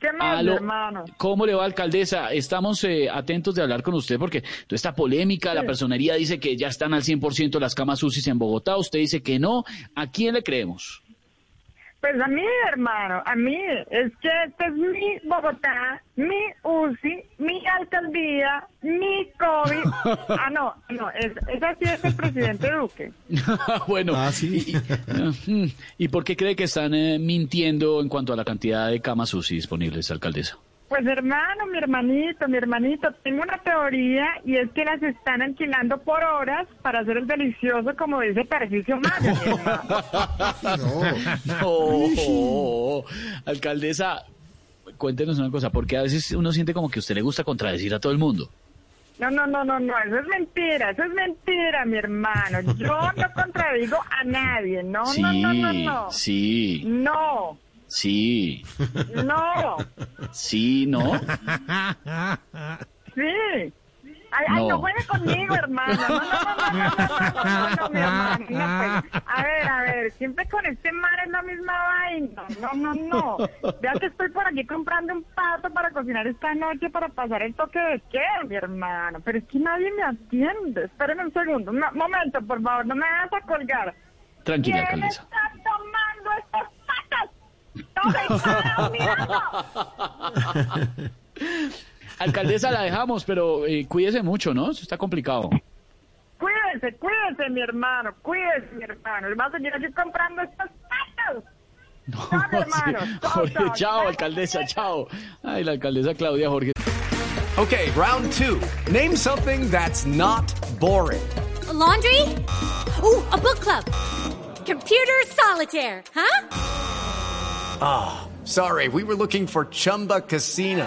¿Qué más, Aló, hermano? ¿Cómo le va, alcaldesa? Estamos eh, atentos de hablar con usted porque toda esta polémica, la personería dice que ya están al 100% las camas UCI en Bogotá, usted dice que no. ¿A quién le creemos? Pues a mí, hermano, a mí. Es que este es mi Bogotá, mi UCI, mi alcaldía, mi COVID. Ah, no, no, es, es así es el presidente Duque. bueno, Ah, sí. y, y- ¿y por qué cree que están eh, mintiendo en cuanto a la cantidad de camas UCI disponibles, alcaldesa? Pues hermano, mi hermanito, mi hermanito, tengo una teoría y es que las están alquilando por horas para hacer el delicioso, como dice Tarcisio Maya, hermano. No, alcaldesa, cuéntenos una cosa, porque a veces uno siente como que a usted le gusta contradecir a todo el mundo. No, no, no, no, no, eso es mentira, eso es mentira, mi hermano. Yo no contradigo a nadie, no, sí, no, no, no, no. sí, No, sí, no, sí, ¿no? no juegue conmigo, hermana. No, no, no, no, no, no, no, a ver, a ver, siempre con este mar es la misma vaina. No, no, no. Vea que estoy por aquí comprando un pato para cocinar esta noche para pasar el toque de queda, mi hermano. Pero es que nadie me atiende. Espérenme un segundo. Un momento, por favor, no me vas a colgar. Tranquila, ¿Quién está tomando estas patas? ¡No me mirando! Alcaldesa, la dejamos, pero eh, cuídese mucho, ¿no? Eso está complicado. Cuídese, cuídese, mi hermano, cuídese, mi hermano. A seguir aquí comprando estos patos. No, hermano. sí. Jorge, chao. chao, alcaldesa, chao. Ay, la alcaldesa Claudia Jorge. Okay, round two. Name something that's not boring. A laundry? Ooh, a book club. Computer solitaire, huh? Sorry, we were looking for Chumba Casino.